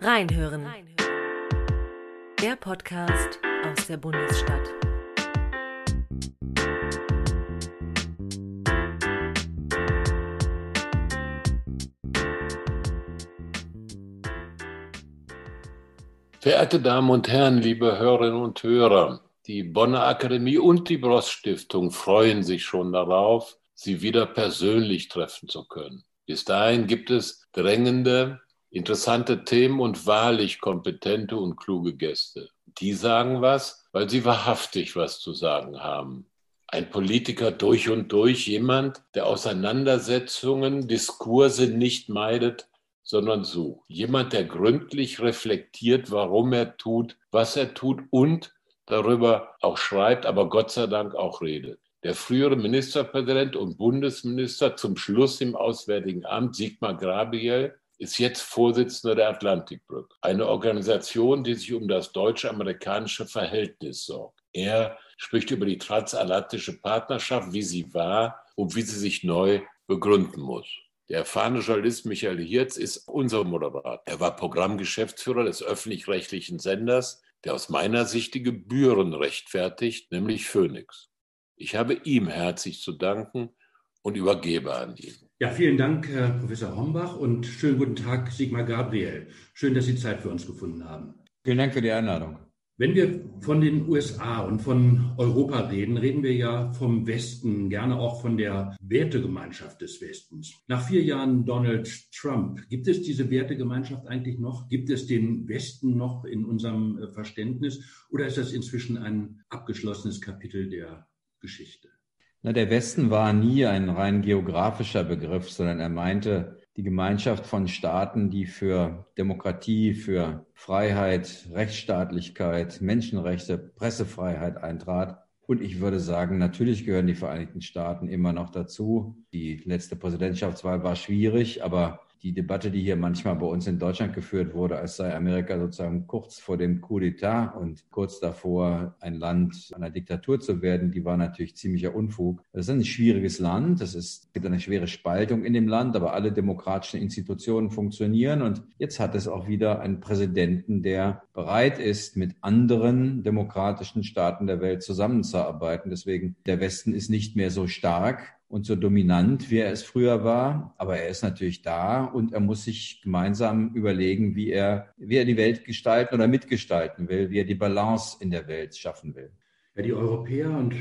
Reinhören. Der Podcast aus der Bundesstadt. Verehrte Damen und Herren, liebe Hörerinnen und Hörer, die Bonner Akademie und die Bross Stiftung freuen sich schon darauf, Sie wieder persönlich treffen zu können. Bis dahin gibt es drängende, interessante Themen und wahrlich kompetente und kluge Gäste. Die sagen was, weil sie wahrhaftig was zu sagen haben. Ein Politiker durch und durch, jemand, der Auseinandersetzungen, Diskurse nicht meidet, sondern sucht. Jemand, der gründlich reflektiert, warum er tut, was er tut und darüber auch schreibt, aber Gott sei Dank auch redet. Der frühere Ministerpräsident und Bundesminister zum Schluss im Auswärtigen Amt, Sigmar Grabiel, ist jetzt Vorsitzender der Atlantikbrücke, eine Organisation, die sich um das deutsch-amerikanische Verhältnis sorgt. Er spricht über die transatlantische Partnerschaft, wie sie war und wie sie sich neu begründen muss. Der erfahrene Journalist Michael Hirz ist unser Moderator. Er war Programmgeschäftsführer des öffentlich-rechtlichen Senders, der aus meiner Sicht die Gebühren rechtfertigt, nämlich Phoenix. Ich habe ihm herzlich zu danken und übergebe an ihn. Ja, vielen Dank, Herr Professor Hombach, und schönen guten Tag, Sigmar Gabriel. Schön, dass Sie Zeit für uns gefunden haben. Vielen Dank für die Einladung. Wenn wir von den USA und von Europa reden, reden wir ja vom Westen, gerne auch von der Wertegemeinschaft des Westens. Nach vier Jahren Donald Trump, gibt es diese Wertegemeinschaft eigentlich noch? Gibt es den Westen noch in unserem äh, Verständnis? Oder ist das inzwischen ein abgeschlossenes Kapitel der Geschichte? Na, der Westen war nie ein rein geografischer Begriff, sondern er meinte die Gemeinschaft von Staaten, die für Demokratie, für Freiheit, Rechtsstaatlichkeit, Menschenrechte, Pressefreiheit eintrat. Und ich würde sagen, natürlich gehören die Vereinigten Staaten immer noch dazu. Die letzte Präsidentschaftswahl war schwierig, aber die Debatte, die hier manchmal bei uns in Deutschland geführt wurde, als sei Amerika sozusagen kurz vor dem Coup d'etat und kurz davor, ein Land einer Diktatur zu werden, die war natürlich ziemlicher Unfug. Das ist ein schwieriges Land. Es ist, gibt eine schwere Spaltung in dem Land, aber alle demokratischen Institutionen funktionieren. Und jetzt hat es auch wieder einen Präsidenten, der bereit ist, mit anderen demokratischen Staaten der Welt zusammenzuarbeiten. Deswegen, der Westen ist nicht mehr so stark und so dominant, wie er es früher war. Aber er ist natürlich da und er muss sich gemeinsam überlegen, wie er, wie er die Welt gestalten oder mitgestalten will, wie er die Balance in der Welt schaffen will. Ja, die Europäer und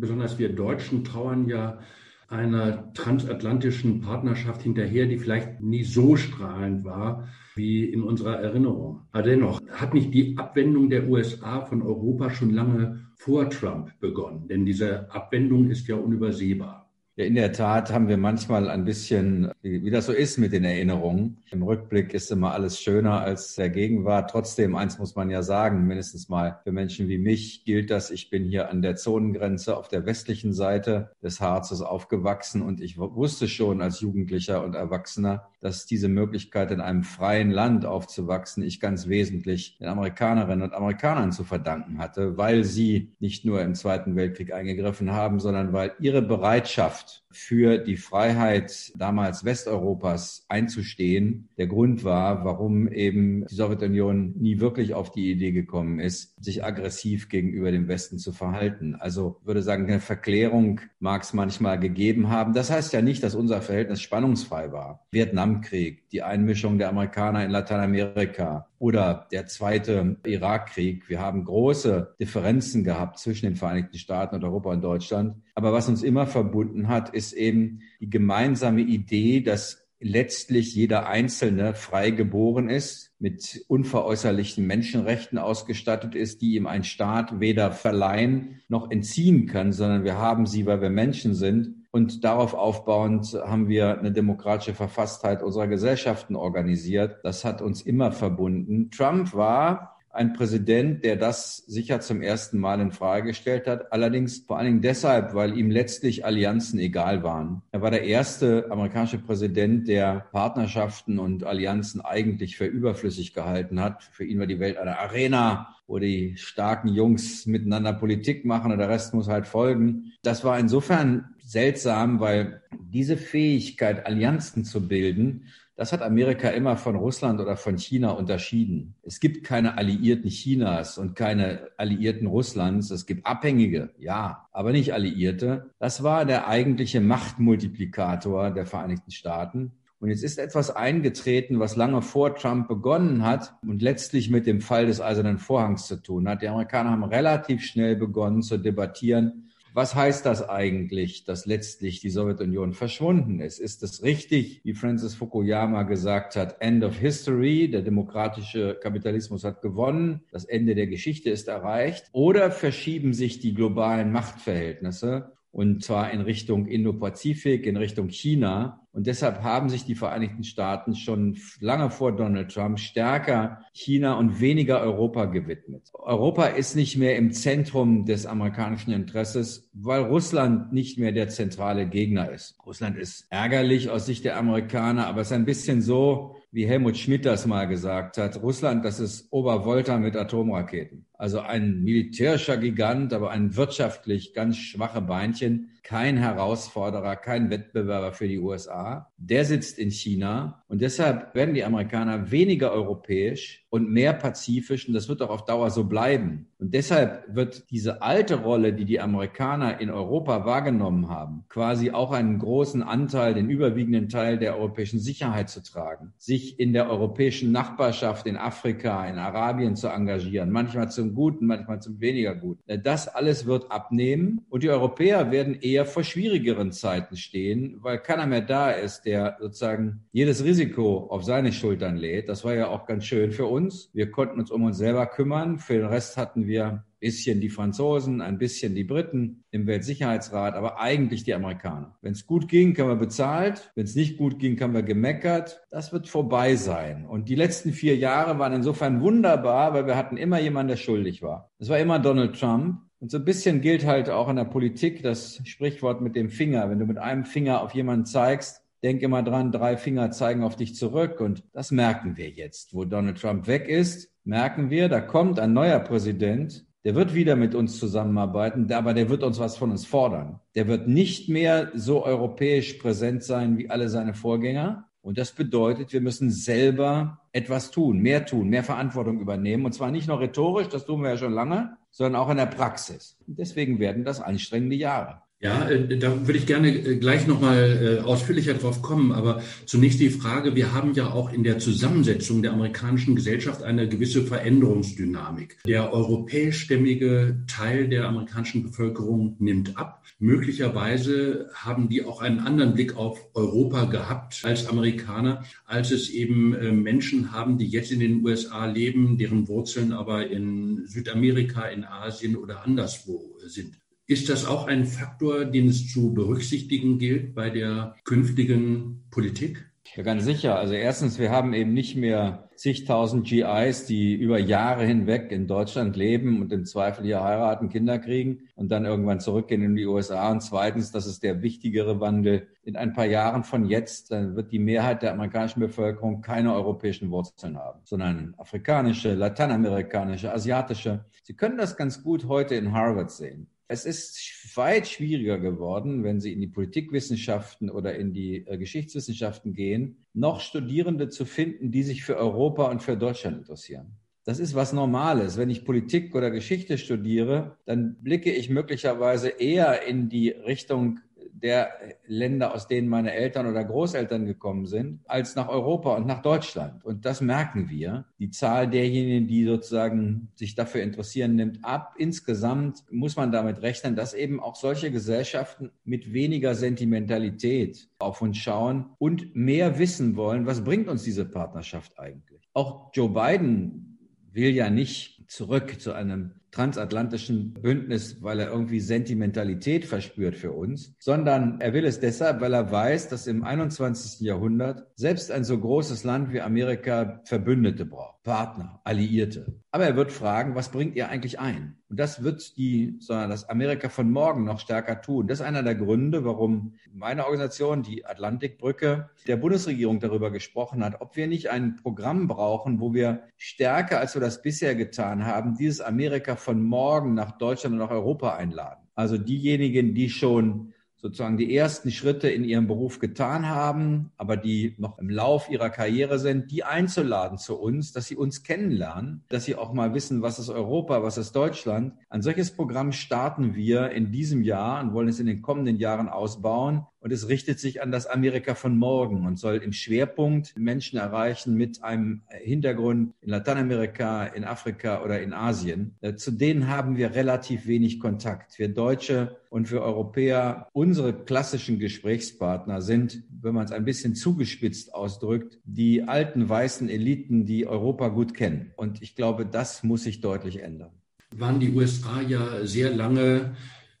besonders wir Deutschen trauern ja einer transatlantischen Partnerschaft hinterher, die vielleicht nie so strahlend war wie in unserer Erinnerung. Aber dennoch hat nicht die Abwendung der USA von Europa schon lange vor Trump begonnen, denn diese Abwendung ist ja unübersehbar. Ja, in der Tat haben wir manchmal ein bisschen, wie, wie, das so ist mit den Erinnerungen. Im Rückblick ist immer alles schöner als der Gegenwart. Trotzdem, eins muss man ja sagen, mindestens mal für Menschen wie mich gilt das, ich bin hier an der Zonengrenze auf der westlichen Seite des Harzes aufgewachsen und ich wusste schon als Jugendlicher und Erwachsener, dass diese Möglichkeit in einem freien Land aufzuwachsen ich ganz wesentlich den Amerikanerinnen und Amerikanern zu verdanken hatte, weil sie nicht nur im Zweiten Weltkrieg eingegriffen haben, sondern weil ihre Bereitschaft für die Freiheit damals Westeuropas einzustehen, der Grund war, warum eben die Sowjetunion nie wirklich auf die Idee gekommen ist, sich aggressiv gegenüber dem Westen zu verhalten. Also würde sagen, eine Verklärung mag es manchmal gegeben haben. Das heißt ja nicht, dass unser Verhältnis spannungsfrei war. Vietnamkrieg, die Einmischung der Amerikaner in Lateinamerika, oder der zweite Irakkrieg. Wir haben große Differenzen gehabt zwischen den Vereinigten Staaten und Europa und Deutschland. Aber was uns immer verbunden hat, ist eben die gemeinsame Idee, dass letztlich jeder Einzelne frei geboren ist, mit unveräußerlichen Menschenrechten ausgestattet ist, die ihm ein Staat weder verleihen noch entziehen kann, sondern wir haben sie, weil wir Menschen sind und darauf aufbauend haben wir eine demokratische Verfasstheit unserer Gesellschaften organisiert. Das hat uns immer verbunden. Trump war ein Präsident, der das sicher zum ersten Mal in Frage gestellt hat. Allerdings vor allen Dingen deshalb, weil ihm letztlich Allianzen egal waren. Er war der erste amerikanische Präsident, der Partnerschaften und Allianzen eigentlich für überflüssig gehalten hat. Für ihn war die Welt eine Arena, wo die starken Jungs miteinander Politik machen und der Rest muss halt folgen. Das war insofern seltsam, weil diese Fähigkeit, Allianzen zu bilden, das hat Amerika immer von Russland oder von China unterschieden. Es gibt keine Alliierten Chinas und keine Alliierten Russlands. Es gibt Abhängige, ja, aber nicht Alliierte. Das war der eigentliche Machtmultiplikator der Vereinigten Staaten. Und jetzt ist etwas eingetreten, was lange vor Trump begonnen hat und letztlich mit dem Fall des Eisernen Vorhangs zu tun hat. Die Amerikaner haben relativ schnell begonnen zu debattieren, was heißt das eigentlich, dass letztlich die Sowjetunion verschwunden ist? Ist es richtig, wie Francis Fukuyama gesagt hat, End of History, der demokratische Kapitalismus hat gewonnen, das Ende der Geschichte ist erreicht? Oder verschieben sich die globalen Machtverhältnisse und zwar in Richtung Indo-Pazifik, in Richtung China? Und deshalb haben sich die Vereinigten Staaten schon lange vor Donald Trump stärker China und weniger Europa gewidmet. Europa ist nicht mehr im Zentrum des amerikanischen Interesses, weil Russland nicht mehr der zentrale Gegner ist. Russland ist ärgerlich aus Sicht der Amerikaner, aber es ist ein bisschen so, wie Helmut Schmidt das mal gesagt hat. Russland, das ist Obervolta mit Atomraketen. Also ein militärischer Gigant, aber ein wirtschaftlich ganz schwache Beinchen kein Herausforderer, kein Wettbewerber für die USA. Der sitzt in China und deshalb werden die Amerikaner weniger europäisch und mehr pazifisch und das wird auch auf Dauer so bleiben. Und deshalb wird diese alte Rolle, die die Amerikaner in Europa wahrgenommen haben, quasi auch einen großen Anteil, den überwiegenden Teil der europäischen Sicherheit zu tragen, sich in der europäischen Nachbarschaft in Afrika, in Arabien zu engagieren, manchmal zum Guten, manchmal zum weniger Guten. Das alles wird abnehmen und die Europäer werden eher eher vor schwierigeren Zeiten stehen, weil keiner mehr da ist, der sozusagen jedes Risiko auf seine Schultern lädt. Das war ja auch ganz schön für uns. Wir konnten uns um uns selber kümmern. Für den Rest hatten wir ein bisschen die Franzosen, ein bisschen die Briten im Weltsicherheitsrat, aber eigentlich die Amerikaner. Wenn es gut ging, haben wir bezahlt. Wenn es nicht gut ging, haben wir gemeckert. Das wird vorbei sein. Und die letzten vier Jahre waren insofern wunderbar, weil wir hatten immer jemanden, der schuldig war. Das war immer Donald Trump. Und so ein bisschen gilt halt auch in der Politik das Sprichwort mit dem Finger. Wenn du mit einem Finger auf jemanden zeigst, denk immer dran, drei Finger zeigen auf dich zurück. Und das merken wir jetzt. Wo Donald Trump weg ist, merken wir, da kommt ein neuer Präsident, der wird wieder mit uns zusammenarbeiten, aber der wird uns was von uns fordern. Der wird nicht mehr so europäisch präsent sein wie alle seine Vorgänger. Und das bedeutet, wir müssen selber etwas tun, mehr tun, mehr Verantwortung übernehmen. Und zwar nicht nur rhetorisch, das tun wir ja schon lange, sondern auch in der Praxis. Und deswegen werden das anstrengende Jahre. Ja, äh, da würde ich gerne äh, gleich nochmal äh, ausführlicher drauf kommen. Aber zunächst die Frage, wir haben ja auch in der Zusammensetzung der amerikanischen Gesellschaft eine gewisse Veränderungsdynamik. Der europäischstämmige Teil der amerikanischen Bevölkerung nimmt ab. Möglicherweise haben die auch einen anderen Blick auf Europa gehabt als Amerikaner, als es eben Menschen haben, die jetzt in den USA leben, deren Wurzeln aber in Südamerika, in Asien oder anderswo sind. Ist das auch ein Faktor, den es zu berücksichtigen gilt bei der künftigen Politik? Ja, ganz sicher. Also erstens, wir haben eben nicht mehr zigtausend GIs, die über Jahre hinweg in Deutschland leben und im Zweifel hier heiraten, Kinder kriegen und dann irgendwann zurückgehen in die USA. Und zweitens, das ist der wichtigere Wandel. In ein paar Jahren von jetzt, dann wird die Mehrheit der amerikanischen Bevölkerung keine europäischen Wurzeln haben, sondern afrikanische, lateinamerikanische, asiatische. Sie können das ganz gut heute in Harvard sehen. Es ist weit schwieriger geworden, wenn Sie in die Politikwissenschaften oder in die äh, Geschichtswissenschaften gehen, noch Studierende zu finden, die sich für Europa und für Deutschland interessieren. Das ist was Normales. Wenn ich Politik oder Geschichte studiere, dann blicke ich möglicherweise eher in die Richtung der Länder, aus denen meine Eltern oder Großeltern gekommen sind, als nach Europa und nach Deutschland. Und das merken wir. Die Zahl derjenigen, die sozusagen sich dafür interessieren, nimmt ab. Insgesamt muss man damit rechnen, dass eben auch solche Gesellschaften mit weniger Sentimentalität auf uns schauen und mehr wissen wollen, was bringt uns diese Partnerschaft eigentlich. Auch Joe Biden will ja nicht zurück zu einem transatlantischen Bündnis, weil er irgendwie Sentimentalität verspürt für uns, sondern er will es deshalb, weil er weiß, dass im 21. Jahrhundert selbst ein so großes Land wie Amerika Verbündete braucht, Partner, Alliierte. Aber er wird fragen, was bringt ihr eigentlich ein? Und das wird die, sondern das Amerika von morgen noch stärker tun. Das ist einer der Gründe, warum meine Organisation, die Atlantikbrücke, der Bundesregierung darüber gesprochen hat, ob wir nicht ein Programm brauchen, wo wir stärker, als wir das bisher getan haben, dieses Amerika von morgen nach Deutschland und nach Europa einladen. Also diejenigen, die schon sozusagen die ersten Schritte in ihrem Beruf getan haben, aber die noch im Lauf ihrer Karriere sind, die einzuladen zu uns, dass sie uns kennenlernen, dass sie auch mal wissen, was ist Europa, was ist Deutschland. Ein solches Programm starten wir in diesem Jahr und wollen es in den kommenden Jahren ausbauen. Und es richtet sich an das Amerika von morgen und soll im Schwerpunkt Menschen erreichen mit einem Hintergrund in Lateinamerika, in Afrika oder in Asien. Äh, zu denen haben wir relativ wenig Kontakt. Wir Deutsche und für Europäer, unsere klassischen Gesprächspartner sind, wenn man es ein bisschen zugespitzt ausdrückt, die alten weißen Eliten, die Europa gut kennen. Und ich glaube, das muss sich deutlich ändern. Waren die USA ja sehr lange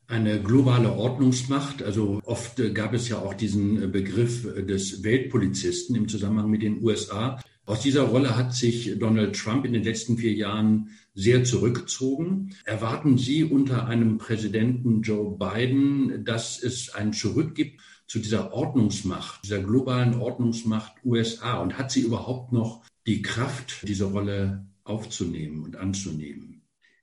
eine globale Ordnungsmacht. Also oft gab es ja auch diesen Begriff des Weltpolizisten im Zusammenhang mit den USA. Aus dieser Rolle hat sich Donald Trump in den letzten vier Jahren sehr zurückgezogen. Erwarten Sie unter einem Präsidenten Joe Biden, dass es ein Zurück gibt zu dieser Ordnungsmacht, dieser globalen Ordnungsmacht USA? Und hat sie überhaupt noch die Kraft, diese Rolle aufzunehmen und anzunehmen?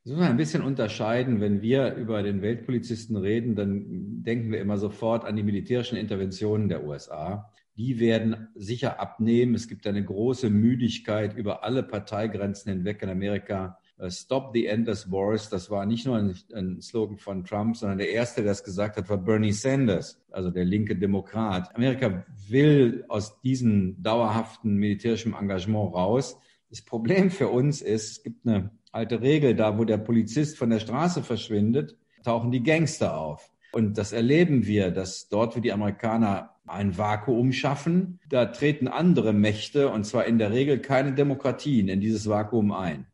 Das muss man ein bisschen unterscheiden. Wenn wir über den Weltpolizisten reden, dann denken wir immer sofort an die militärischen Interventionen der USA. Die werden sicher abnehmen. Es gibt eine große Müdigkeit über alle Parteigrenzen hinweg in Amerika. Äh, Stop the Endless Wars. Das war nicht nur ein, Slogan von Trump, sondern der erste, der das gesagt hat, war Bernie Sanders, also der linke Demokrat. Amerika will aus diesem dauerhaften militärischen Engagement raus. Das Problem für uns ist, es gibt eine alte Regel, da wo der Polizist von der Straße verschwindet, tauchen die Gangster auf. Und das erleben wir, dass dort, wo die Amerikaner ein Vakuum schaffen, da treten andere Mächte, und zwar in der Regel keine Demokratien, in dieses Vakuum ein.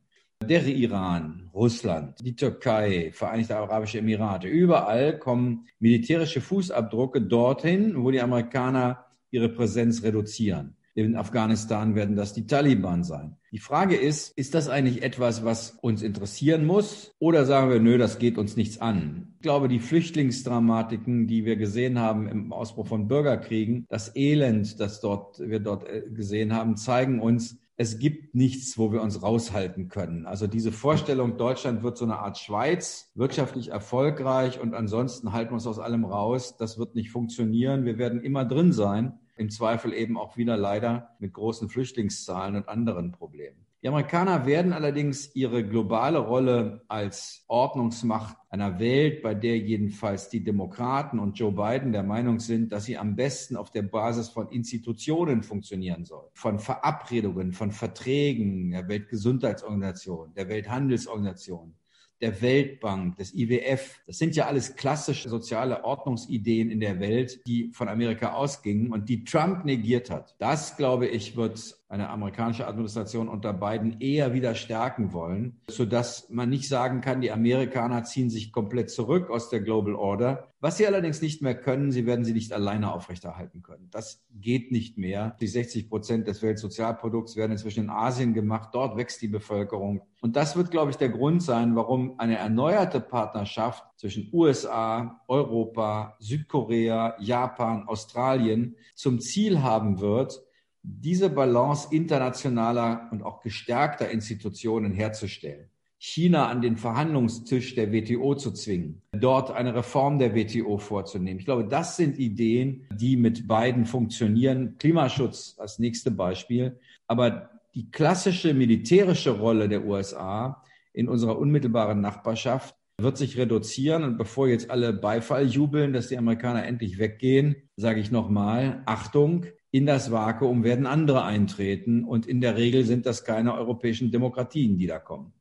Der Iran, Russland, die Türkei, Vereinigte Arabische Emirate, überall kommen militärische Fußabdrucke dorthin, wo die Amerikaner ihre Präsenz reduzieren. In Afghanistan werden das die Taliban sein. Die Frage ist, ist das eigentlich etwas, was uns interessieren muss? Oder sagen wir, nö, das geht uns nichts an? Ich glaube, die Flüchtlingsdramatiken, die wir gesehen haben im Ausbruch von Bürgerkriegen, das Elend, das dort, wir dort äh, gesehen haben, zeigen uns, es gibt nichts, wo wir uns raushalten können. Also diese Vorstellung, Deutschland wird so eine Art Schweiz, wirtschaftlich erfolgreich und ansonsten halten wir uns aus allem raus, das wird nicht funktionieren. Wir werden immer drin sein im Zweifel eben auch wieder leider mit großen Flüchtlingszahlen und anderen Problemen. Die Amerikaner werden allerdings ihre globale Rolle als Ordnungsmacht einer Welt, bei der jedenfalls die Demokraten und Joe Biden der Meinung sind, dass sie am besten auf der Basis von Institutionen funktionieren soll, von Verabredungen, von Verträgen der Weltgesundheitsorganisation, der Welthandelsorganisation, der Weltbank, des IWF. Das sind ja alles klassische soziale Ordnungsideen in der Welt, die von Amerika ausgingen und die Trump negiert hat. Das, glaube ich, wird eine amerikanische Administration unter Biden eher wieder stärken wollen, sodass man nicht sagen kann, die Amerikaner ziehen sich komplett zurück aus der Global Order. Was sie allerdings nicht mehr können, sie werden sie nicht alleine aufrechterhalten können. Das geht nicht mehr. Die 60 Prozent des Weltsozialprodukts werden inzwischen in Asien gemacht. Dort wächst die Bevölkerung. Und das wird, glaube ich, der Grund sein, warum eine erneuerte Partnerschaft zwischen USA, Europa, Südkorea, Japan, Australien zum Ziel haben wird, diese Balance internationaler und auch gestärkter Institutionen herzustellen. China an den Verhandlungstisch der WTO zu zwingen, dort eine Reform der WTO vorzunehmen. Ich glaube, das sind Ideen, die mit beiden funktionieren. Klimaschutz als nächste Beispiel. Aber die klassische militärische Rolle der USA in unserer unmittelbaren Nachbarschaft wird sich reduzieren. Und bevor jetzt alle Beifall jubeln, dass die Amerikaner endlich weggehen, sage ich nochmal, Achtung, in das Vakuum werden andere eintreten. Und in der Regel sind das keine europäischen Demokratien, die da kommen.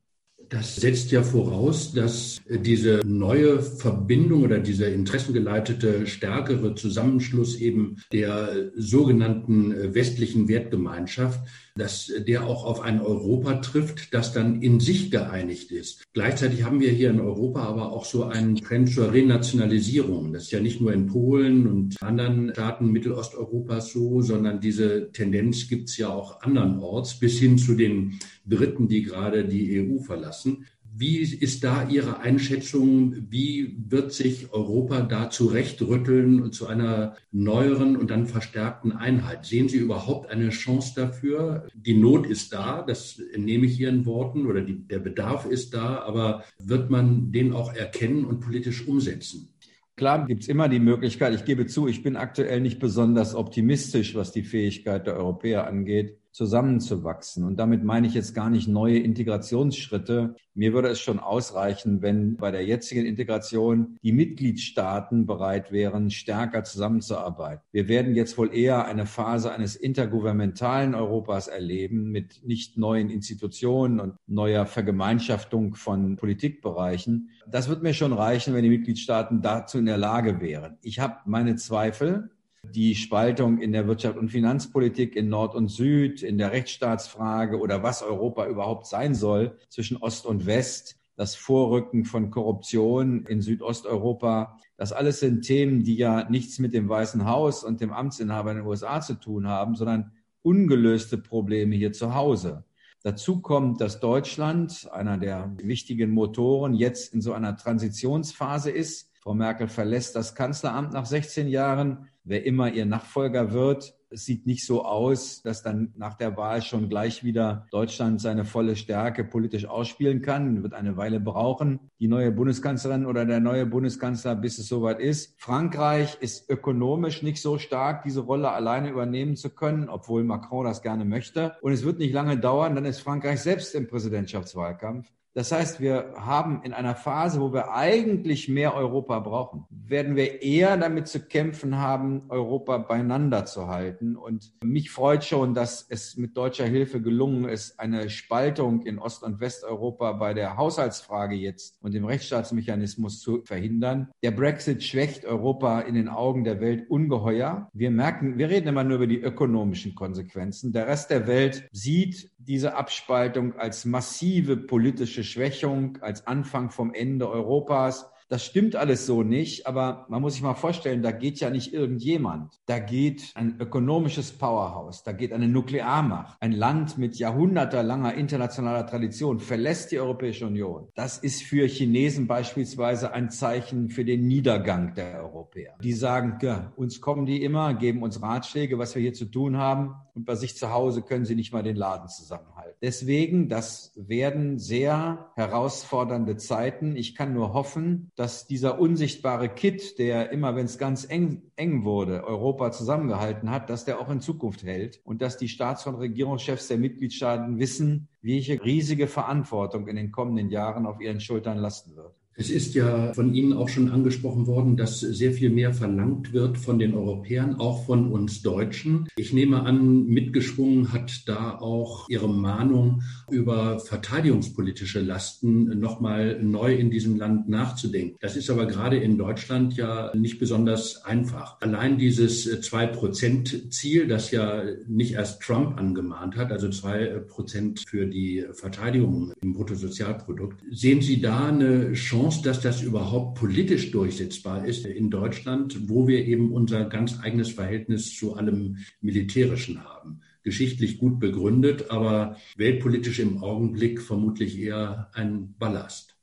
Das setzt ja voraus, dass diese neue Verbindung oder dieser interessengeleitete stärkere Zusammenschluss eben der sogenannten westlichen Wertgemeinschaft dass der auch auf ein Europa trifft, das dann in sich geeinigt ist. Gleichzeitig haben wir hier in Europa aber auch so einen Trend zur Renationalisierung. Das ist ja nicht nur in Polen und anderen Staaten Mittelosteuropas so, sondern diese Tendenz gibt es ja auch andernorts bis hin zu den Briten, die gerade die EU verlassen. Wie ist da Ihre Einschätzung? Wie wird sich Europa da zurechtrütteln und zu einer neueren und dann verstärkten Einheit? Sehen Sie überhaupt eine Chance dafür? Die Not ist da, das nehme ich Ihren Worten, oder die, der Bedarf ist da, aber wird man den auch erkennen und politisch umsetzen? Klar gibt es immer die Möglichkeit, ich gebe zu, ich bin aktuell nicht besonders optimistisch, was die Fähigkeit der Europäer angeht zusammenzuwachsen. Und damit meine ich jetzt gar nicht neue Integrationsschritte. Mir würde es schon ausreichen, wenn bei der jetzigen Integration die Mitgliedstaaten bereit wären, stärker zusammenzuarbeiten. Wir werden jetzt wohl eher eine Phase eines intergouvernementalen Europas erleben mit nicht neuen Institutionen und neuer Vergemeinschaftung von Politikbereichen. Das wird mir schon reichen, wenn die Mitgliedstaaten dazu in der Lage wären. Ich habe meine Zweifel, die Spaltung in der Wirtschaft und Finanzpolitik in Nord und Süd, in der Rechtsstaatsfrage oder was Europa überhaupt sein soll zwischen Ost und West, das Vorrücken von Korruption in Südosteuropa. Das alles sind Themen, die ja nichts mit dem Weißen Haus und dem Amtsinhaber in den USA zu tun haben, sondern ungelöste Probleme hier zu Hause. Dazu kommt, dass Deutschland, einer der wichtigen Motoren, jetzt in so einer Transitionsphase ist. Frau Merkel verlässt das Kanzleramt nach 16 Jahren wer immer ihr Nachfolger wird. Es sieht nicht so aus, dass dann nach der Wahl schon gleich wieder Deutschland seine volle Stärke politisch ausspielen kann. Wird eine Weile brauchen, die neue Bundeskanzlerin oder der neue Bundeskanzler, bis es soweit ist. Frankreich ist ökonomisch nicht so stark, diese Rolle alleine übernehmen zu können, obwohl Macron das gerne möchte. Und es wird nicht lange dauern, dann ist Frankreich selbst im Präsidentschaftswahlkampf. Das heißt, wir haben in einer Phase, wo wir eigentlich mehr Europa brauchen, werden wir eher damit zu kämpfen haben, Europa beieinander zu halten. Und mich freut schon, dass es mit deutscher Hilfe gelungen ist, eine Spaltung in Ost- und Westeuropa bei der Haushaltsfrage jetzt und dem Rechtsstaatsmechanismus zu verhindern. Der Brexit schwächt Europa in den Augen der Welt ungeheuer. Wir merken, wir reden immer nur über die ökonomischen Konsequenzen. Der Rest der Welt sieht diese Abspaltung als massive politische Schwächung, als Anfang vom Ende Europas. Das stimmt alles so nicht, aber man muss sich mal vorstellen, da geht ja nicht irgendjemand. Da geht ein ökonomisches Powerhouse, da geht eine Nuklearmacht. Ein Land mit jahrhundertelanger internationaler Tradition verlässt die Europäische Union. Das ist für Chinesen beispielsweise ein Zeichen für den Niedergang der Europäer. Die sagen, ja, uns kommen die immer, geben uns Ratschläge, was wir hier zu tun haben und bei sich zu Hause können sie nicht mal den Laden zusammenhalten. Deswegen, das werden sehr herausfordernde Zeiten. Ich kann nur hoffen, dass dieser unsichtbare Kit, der immer, wenn es ganz eng, eng wurde, Europa zusammengehalten hat, dass der auch in Zukunft hält und dass die Staats- und Regierungschefs der Mitgliedstaaten wissen, welche riesige Verantwortung in den kommenden Jahren auf ihren Schultern lasten wird. Es ist ja von Ihnen auch schon angesprochen worden, dass sehr viel mehr verlangt wird von den Europäern, auch von uns Deutschen. Ich nehme an, mitgeschwungen hat da auch Ihre Mahnung über verteidigungspolitische Lasten nochmal neu in diesem Land nachzudenken. Das ist aber gerade in Deutschland ja nicht besonders einfach. Allein dieses Zwei-Prozent-Ziel, das ja nicht erst Trump angemahnt hat, also zwei Prozent für die Verteidigung im Bruttosozialprodukt. Sehen Sie da eine Chance, Chance, dass das überhaupt politisch durchsetzbar ist in Deutschland, wo wir eben unser ganz eigenes Verhältnis zu allem Militärischen haben. Geschichtlich gut begründet, aber weltpolitisch im Augenblick vermutlich eher ein Ballast.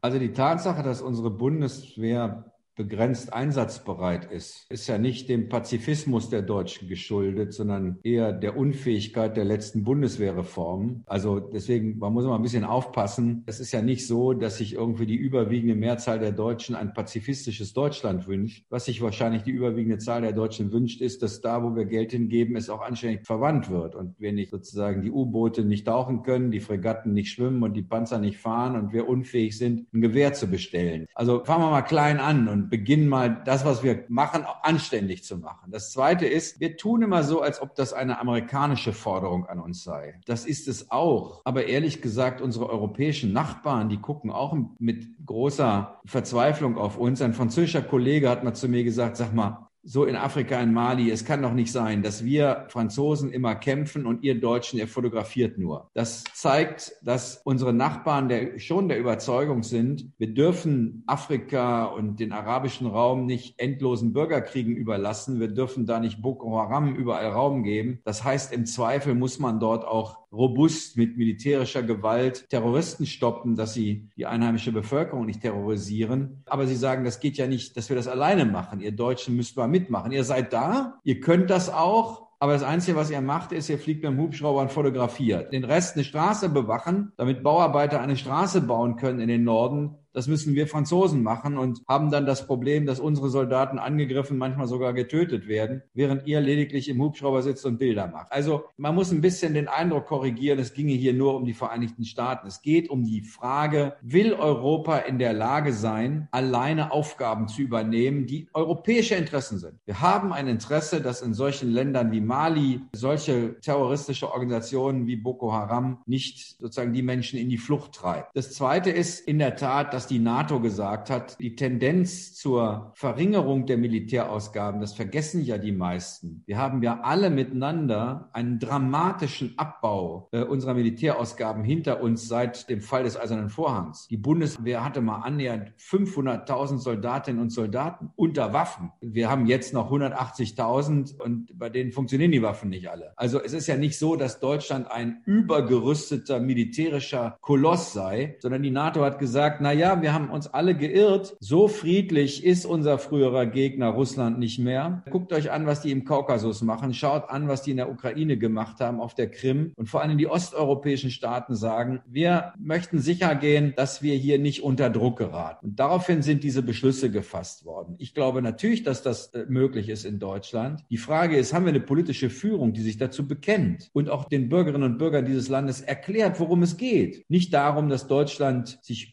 Also die Tatsache, dass unsere Bundeswehr begrenzt einsatzbereit ist, ist ja nicht dem Pazifismus der Deutschen geschuldet, sondern eher der Unfähigkeit der letzten Bundeswehrreform. Also deswegen, man muss mal ein bisschen aufpassen. Es ist ja nicht so, dass sich irgendwie die überwiegende Mehrzahl der Deutschen ein pazifistisches Deutschland wünscht. Was sich wahrscheinlich die überwiegende Zahl der Deutschen wünscht, ist, dass da, wo wir Geld hingeben, es auch anständig verwandt wird und wir nicht sozusagen die U-Boote nicht tauchen können, die Fregatten nicht schwimmen und die Panzer nicht fahren und wir unfähig sind, ein Gewehr zu bestellen. Also fangen wir mal klein an und beginnen mal das, was wir machen, anständig zu machen. Das Zweite ist, wir tun immer so, als ob das eine amerikanische Forderung an uns sei. Das ist es auch. Aber ehrlich gesagt, unsere europäischen Nachbarn, die gucken auch mit großer Verzweiflung auf uns. Ein französischer Kollege hat mal zu mir gesagt, sag mal, so in Afrika, in Mali. Es kann doch nicht sein, dass wir Franzosen immer kämpfen und ihr Deutschen, ihr fotografiert nur. Das zeigt, dass unsere Nachbarn der, schon der Überzeugung sind, wir dürfen Afrika und den arabischen Raum nicht endlosen Bürgerkriegen überlassen. Wir dürfen da nicht Boko Haram überall Raum geben. Das heißt, im Zweifel muss man dort auch robust mit militärischer Gewalt Terroristen stoppen, dass sie die einheimische Bevölkerung nicht terrorisieren. Aber sie sagen, das geht ja nicht, dass wir das alleine machen. Ihr Deutschen müsst mal mitmachen. Ihr seid da, ihr könnt das auch. Aber das Einzige, was ihr macht, ist, ihr fliegt mit dem Hubschrauber und fotografiert. Den Rest eine Straße bewachen, damit Bauarbeiter eine Straße bauen können in den Norden, Das müssen wir Franzosen machen und haben dann das Problem, dass unsere Soldaten angegriffen, manchmal sogar getötet werden, während ihr lediglich im Hubschrauber sitzt und Bilder macht. Also man muss ein bisschen den Eindruck korrigieren, es ginge hier nur um die Vereinigten Staaten. Es geht um die Frage, will Europa in der Lage sein, alleine Aufgaben zu übernehmen, die europäische Interessen sind? Wir haben ein Interesse, dass in solchen Ländern wie Mali solche terroristische Organisationen wie Boko Haram nicht sozusagen die Menschen in die Flucht treibt. Das Zweite ist in der Tat, dass die NATO gesagt hat, die Tendenz zur Verringerung der Militärausgaben, das vergessen ja die meisten. Wir haben ja alle miteinander einen dramatischen Abbau äh, unserer Militärausgaben hinter uns seit dem Fall des Eisernen Vorhangs. Die Bundeswehr hatte mal annähernd 500.000 Soldatinnen und Soldaten unter Waffen. Wir haben jetzt noch 180.000 und bei denen funktionieren die Waffen nicht alle. Also es ist ja nicht so, dass Deutschland ein übergerüsteter militärischer Koloss sei, sondern die NATO hat gesagt, na ja, wir haben uns alle geirrt. So friedlich ist unser früherer Gegner Russland nicht mehr. Guckt euch an, was die im Kaukasus machen. Schaut an, was die in der Ukraine gemacht haben, auf der Krim. Und vor allem die osteuropäischen Staaten sagen, wir möchten sicher gehen, dass wir hier nicht unter Druck geraten. Und daraufhin sind diese Beschlüsse gefasst worden. Ich glaube natürlich, dass das äh, möglich ist in Deutschland. Die Frage ist, haben wir eine politische Führung, die sich dazu bekennt und auch den Bürgerinnen und Bürgern dieses Landes erklärt, worum es geht. Nicht darum, dass Deutschland sich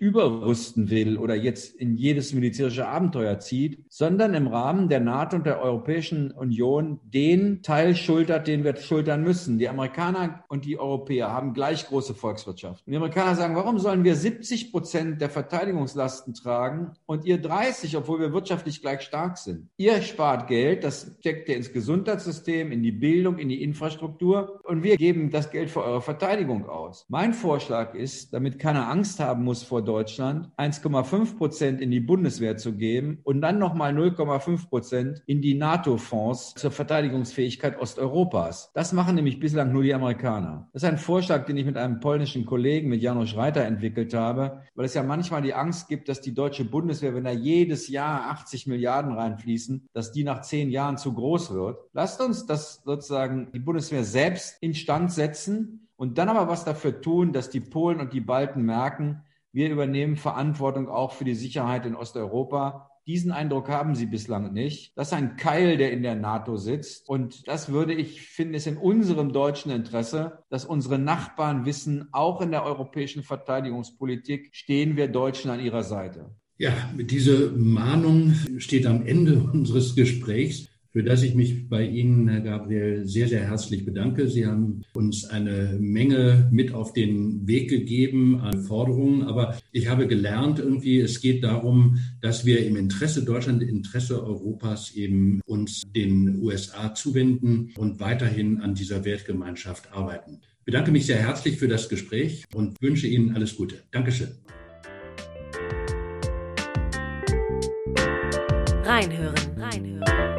überrüsten will oder jetzt in jedes militärische Abenteuer zieht, sondern im Rahmen der NATO und der Europäischen Union den Teil schultert, den wir schultern müssen. Die Amerikaner und die Europäer haben gleich große Volkswirtschaft. Und die Amerikaner sagen, warum sollen wir 70 Prozent der Verteidigungslasten tragen und ihr 30, obwohl wir wirtschaftlich gleich stark sind? Ihr spart Geld, das steckt ihr ins Gesundheitssystem, in die Bildung, in die Infrastruktur und wir geben das Geld für eure Verteidigung aus. Mein Vorschlag ist, damit keiner Angst haben muss vor Deutschland, 1,5 Prozent in die Bundeswehr zu geben und dann nochmal 0,5 Prozent in die NATO-Fonds zur Verteidigungsfähigkeit Osteuropas. Das machen nämlich bislang nur die Amerikaner. Das ist ein Vorschlag, den ich mit einem polnischen Kollegen, mit Janusz Reiter, entwickelt habe, weil es ja manchmal die Angst gibt, dass die deutsche Bundeswehr, wenn da jedes Jahr 80 Milliarden reinfließen, dass die nach zehn Jahren zu groß wird. Lasst uns das sozusagen die Bundeswehr selbst instand setzen und dann aber was dafür tun, dass die Polen und die Balten merken, wir übernehmen Verantwortung auch für die Sicherheit in Osteuropa. Diesen Eindruck haben sie bislang nicht. Das ist ein Keil, der in der NATO sitzt. Und das würde ich finden, ist in unserem deutschen Interesse, dass unsere Nachbarn wissen, auch in der europäischen Verteidigungspolitik stehen wir Deutschen an ihrer Seite. Ja, diese Mahnung steht am Ende unseres Gesprächs für das ich mich bei Ihnen, Herr Gabriel, sehr, sehr herzlich bedanke. Sie haben uns eine Menge mit auf den Weg gegeben an Forderungen, aber ich habe gelernt irgendwie, es geht darum, dass wir im Interesse Deutschland, im Interesse Europas eben uns den USA zuwenden und weiterhin an dieser Wertgemeinschaft arbeiten. Ich bedanke mich sehr herzlich für das Gespräch und wünsche Ihnen alles Gute. Dankeschön. Reinhören, reinhören.